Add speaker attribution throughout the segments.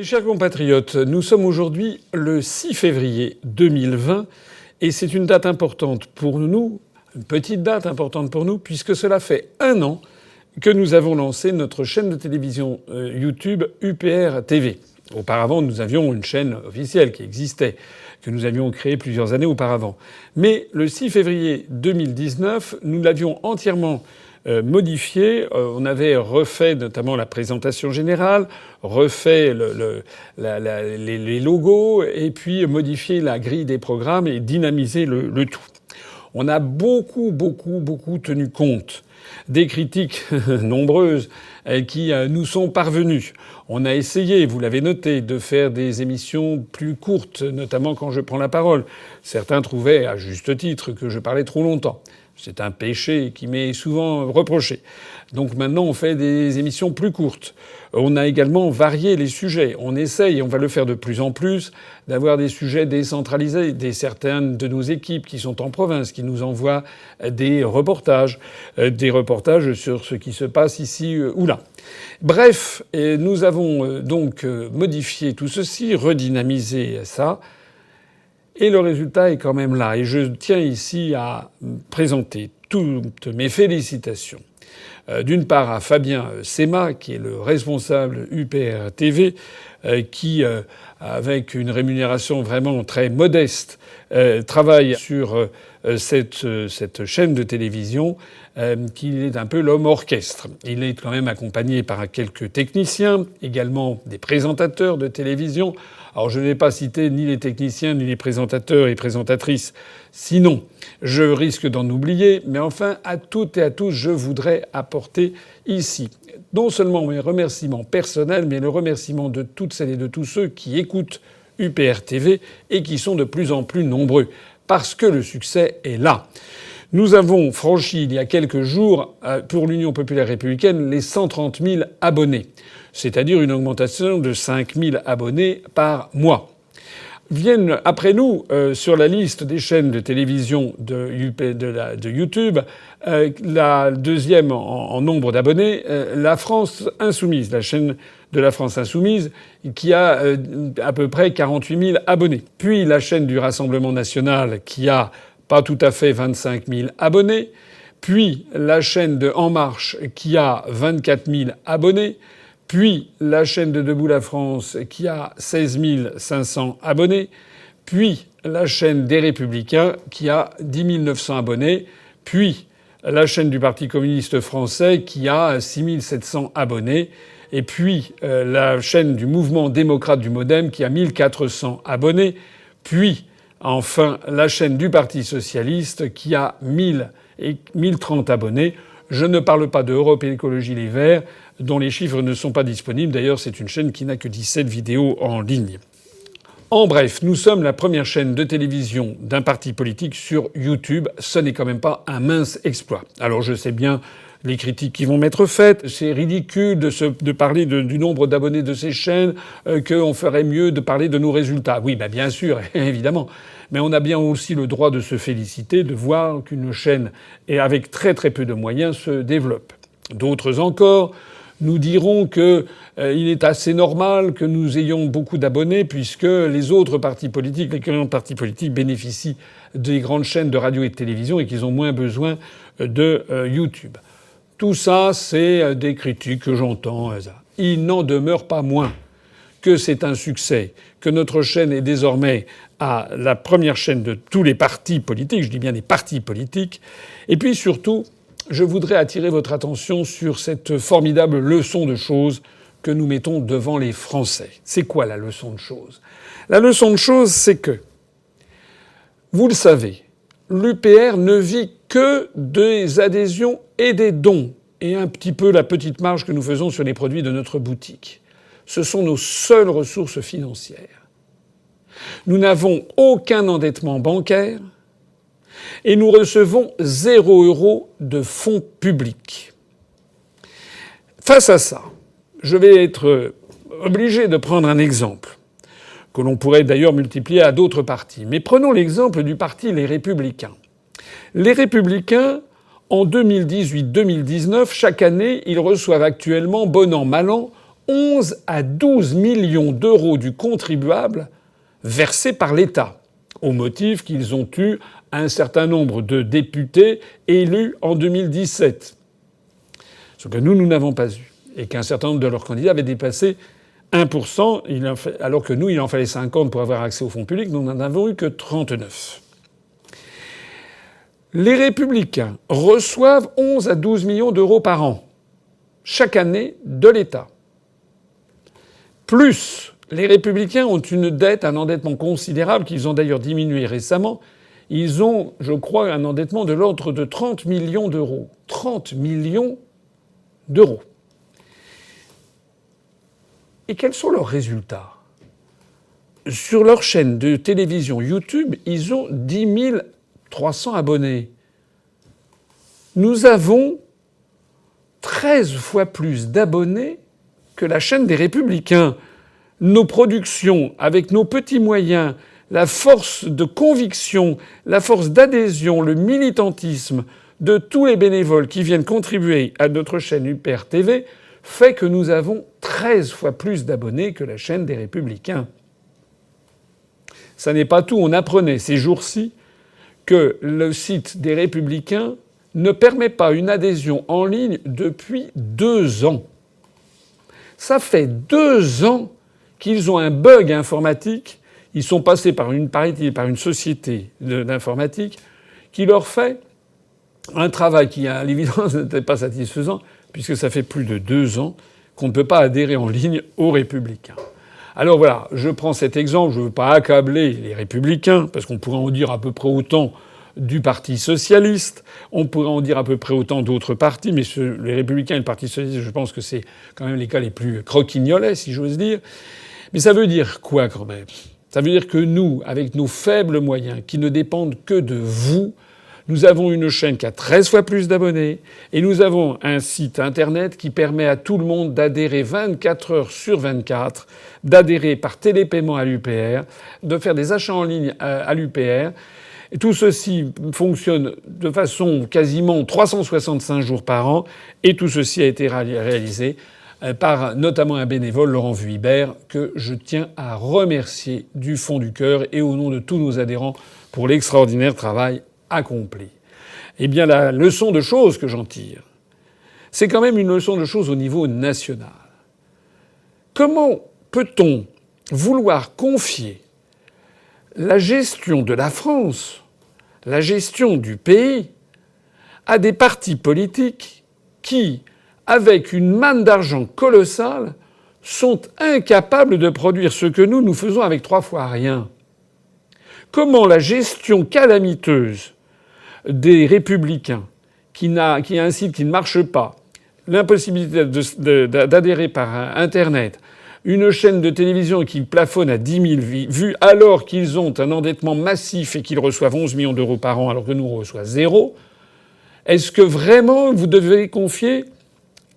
Speaker 1: Mes chers compatriotes, nous sommes aujourd'hui le 6 février 2020 et c'est une date importante pour nous, une petite date importante pour nous, puisque cela fait un an que nous avons lancé notre chaîne de télévision euh, YouTube UPR TV. Auparavant, nous avions une chaîne officielle qui existait, que nous avions créée plusieurs années auparavant. Mais le 6 février 2019, nous l'avions entièrement modifié. Euh, on avait refait notamment la présentation générale, refait le, les, logos et puis modifié la grille des programmes et dynamisé le, tout. On a beaucoup, beaucoup, beaucoup tenu compte des critiques nombreuses euh, qui nous sont parvenues. On a essayé, vous l'avez noté, de faire des émissions plus courtes, notamment quand je prends la parole. Certains trouvaient, à juste titre, que je parlais trop longtemps. C'est un péché qui m'est souvent reproché. Donc maintenant, on fait des émissions plus courtes. On a également varié les sujets. On essaye, et on va le faire de plus en plus, d'avoir des sujets décentralisés. Des certaines de nos équipes qui sont en province, qui nous envoient des reportages, euh, des reportages sur ce qui se passe ici euh, ou là. Bref, nous avons euh, donc modifié tout ceci, redynamisé ça. Et le résultat est quand même là. Et je tiens ici à présenter toutes mes félicitations. Euh, d'une part à Fabien Sema, qui est le responsable UPR TV, euh, qui, euh, avec une rémunération vraiment très modeste, travaille sur cette, cette, chaîne de télévision, qui est un peu l'homme orchestre. Il est quand même accompagné par quelques techniciens, également des présentateurs de télévision. Alors je n'ai pas cité ni les techniciens ni les présentateurs et présentatrices, sinon je risque d'en oublier, mais enfin à toutes et à tous je voudrais apporter ici non seulement mes remerciements personnels, mais le remerciement de toutes celles et de tous ceux qui écoutent UPR TV et qui sont de plus en plus nombreux, parce que le succès est là. Nous avons franchi il y a quelques jours euh, pour l'Union populaire républicaine les 130 000 abonnés c'est-à-dire une augmentation de 5000 abonnés par mois. Viennent après nous euh, sur la liste des chaînes de télévision de, YouTube euh, la deuxième en, nombre d'abonnés, euh, la France Insoumise, la chaîne de la France Insoumise, qui a à peu près 48 000 abonnés. Puis la chaîne du Rassemblement national, qui a pas tout à fait 25 000 abonnés. Puis la chaîne de En Marche, qui a 24 000 abonnés puis la chaîne de Debout la France qui a 16 500 abonnés, puis la chaîne des Républicains qui a 10 900 abonnés, puis la chaîne du Parti communiste français qui a 6 700 abonnés, et puis euh, la chaîne du Mouvement démocrate du Modem qui a 1400 abonnés, puis enfin la chaîne du Parti socialiste qui a 1000 et 1030 abonnés. Je ne parle pas de Europe et Écologie Les Verts, dont les chiffres ne sont pas disponibles. D'ailleurs, c'est une chaîne qui n'a que 17 vidéos en ligne. En bref, nous sommes la première chaîne de télévision d'un parti politique sur YouTube. Ce n'est quand même pas un mince exploit. Alors je sais bien les critiques qui vont m'être faites. C'est ridicule de, parler du nombre d'abonnés de ces chaînes, euh, qu'on ferait mieux de parler de nos résultats. Oui, bah bien sûr, évidemment. Mais on a bien aussi le droit de se féliciter de voir qu'une chaîne, et avec très très peu de moyens, se développe. D'autres encore nous dirons qu'il euh, est assez normal que nous ayons beaucoup d'abonnés puisque les autres partis politiques, les grands partis politiques bénéficient des grandes chaînes de radio et de télévision et qu'ils ont moins besoin de euh, YouTube. Tout ça, c'est euh, des critiques que j'entends. Il n'en demeure pas moins que c'est un succès, que notre chaîne est désormais la première chaîne de tous les partis politiques, je dis bien des partis politiques, et puis surtout je voudrais attirer votre attention sur cette formidable leçon de choses que nous mettons devant les Français. C'est quoi la leçon de choses La leçon de choses, c'est que, vous le savez, l'UPR ne vit que des adhésions et des dons, et un petit peu la petite marge que nous faisons sur les produits de notre boutique. Ce sont nos seules ressources financières. Nous n'avons aucun endettement bancaire, et nous recevons zéro euro de fonds publics. Face à ça, je vais être obligé de prendre un exemple que l'on pourrait d'ailleurs multiplier à d'autres partis. Mais prenons l'exemple du parti Les Républicains. Les Républicains, en 2018-2019, chaque année, ils reçoivent actuellement, bon an, mal an, 11 à 12 millions d'euros du contribuable versés par l'État, au motif qu'ils ont eu un certain nombre de députés élus en 2017. Ce que nous, nous n'avons pas eu. Et qu'un certain nombre de leurs candidats avaient dépassé 1%, alors que nous, il en fallait 50 pour avoir accès aux fonds publics, nous n'en avons eu que 39. Les républicains reçoivent 11 à 12 millions d'euros par an, chaque année, de l'État. Plus, les républicains ont une dette, un endettement considérable, qu'ils ont d'ailleurs diminué récemment. Ils ont, je crois, un endettement de l'ordre de 30 millions d'euros. 30 millions d'euros. Et quels sont leurs résultats? Sur leur chaîne de télévision YouTube, ils ont 10 300 abonnés. Nous avons 13 fois plus d'abonnés la chaîne des républicains. Nos productions, avec nos petits moyens, la force de conviction, la force d'adhésion, le militantisme de tous les bénévoles qui viennent contribuer à notre chaîne UPR TV fait que nous avons 13 fois plus d'abonnés que la chaîne des Républicains. Ça n'est pas tout. On apprenait ces jours-ci que le site des Républicains ne permet pas une adhésion en ligne depuis deux ans. Ça fait deux ans qu'ils ont un bug informatique. Ils sont passés par une, par une société d'informatique qui leur fait un travail qui, à l'évidence, n'était pas satisfaisant, puisque ça fait plus de deux ans qu'on ne peut pas adhérer en ligne aux républicains. Alors voilà, je prends cet exemple, je ne veux pas accabler les républicains, parce qu'on pourrait en dire à peu près autant du Parti socialiste, on pourrait en dire à peu près autant d'autres partis, mais les républicains et le Parti socialiste, je pense que c'est quand même les cas les plus croquignolets, si j'ose dire. Mais ça veut dire quoi quand même? Ça veut dire que nous, avec nos faibles moyens, qui ne dépendent que de vous, nous avons une chaîne qui a 13 fois plus d'abonnés et nous avons un site internet qui permet à tout le monde d'adhérer 24 heures sur 24, d'adhérer par télépaiement à l'UPR, de faire des achats en ligne à l'UPR. Tout ceci fonctionne de façon quasiment 365 jours par an et tout ceci a été réalisé euh, par notamment un bénévole, Laurent Vuibert, que je tiens à remercier du fond du cœur et au nom de tous nos adhérents pour l'extraordinaire travail accompli. Eh bien, la leçon de choses que j'en tire, c'est quand même une leçon de choses au niveau national. Comment peut-on vouloir confier la gestion de la France, la gestion du pays, à des partis politiques qui, avec une manne d'argent colossale, sont incapables de produire ce que nous, nous faisons avec trois fois rien. Comment la gestion calamiteuse des républicains qui, a, un site qui ne marche pas, l'impossibilité d'adhérer par Internet, une chaîne de télévision qui plafonne à 10 000 vues alors qu'ils ont un endettement massif et qu'ils reçoivent 11 millions d'euros par an alors que nous on zéro, est-ce que vraiment vous devez confier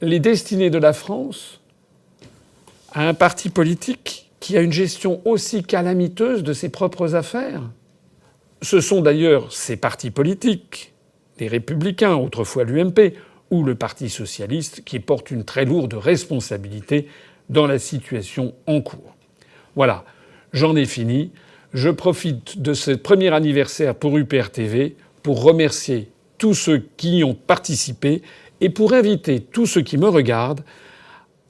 Speaker 1: les destinées de la France à un parti politique qui a une gestion aussi calamiteuse de ses propres affaires? Ce sont d'ailleurs ces partis politiques, les républicains, autrefois l'UMP, ou le Parti socialiste, qui portent une très lourde responsabilité dans la situation en cours. Voilà, j'en ai fini. Je profite de ce premier anniversaire pour UPR TV pour remercier tous ceux qui y ont participé et pour inviter tous ceux qui me regardent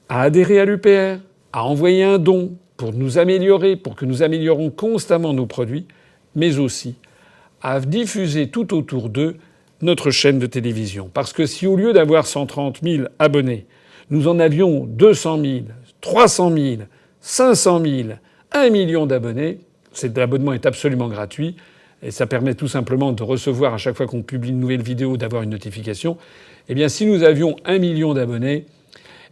Speaker 1: à adhérer à l'UPR, à envoyer un don pour nous améliorer, pour que nous améliorons constamment nos produits, mais aussi à diffuser tout autour d'eux notre chaîne de télévision. Parce que si au lieu d'avoir 130 000 abonnés, nous en avions 200 000, 300 000, 500 000, 1 million d'abonnés, cet abonnement est absolument gratuit et ça permet tout simplement de recevoir à chaque fois qu'on publie une nouvelle vidéo d'avoir une notification. Eh bien, si nous avions un million d'abonnés,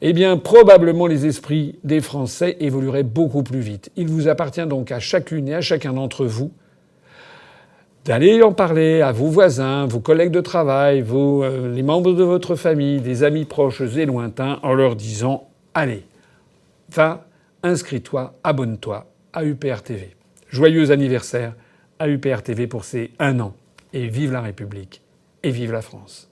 Speaker 1: eh bien, probablement les esprits des Français évolueraient beaucoup plus vite. Il vous appartient donc à chacune et à chacun d'entre vous d'aller en parler à vos voisins, vos collègues de travail, vos, euh, les membres de votre famille, des amis proches et lointains, en leur disant Allez, va, inscris-toi, abonne-toi à UPR TV. Joyeux anniversaire à UPR TV pour ces un an. Et vive la République et vive la France.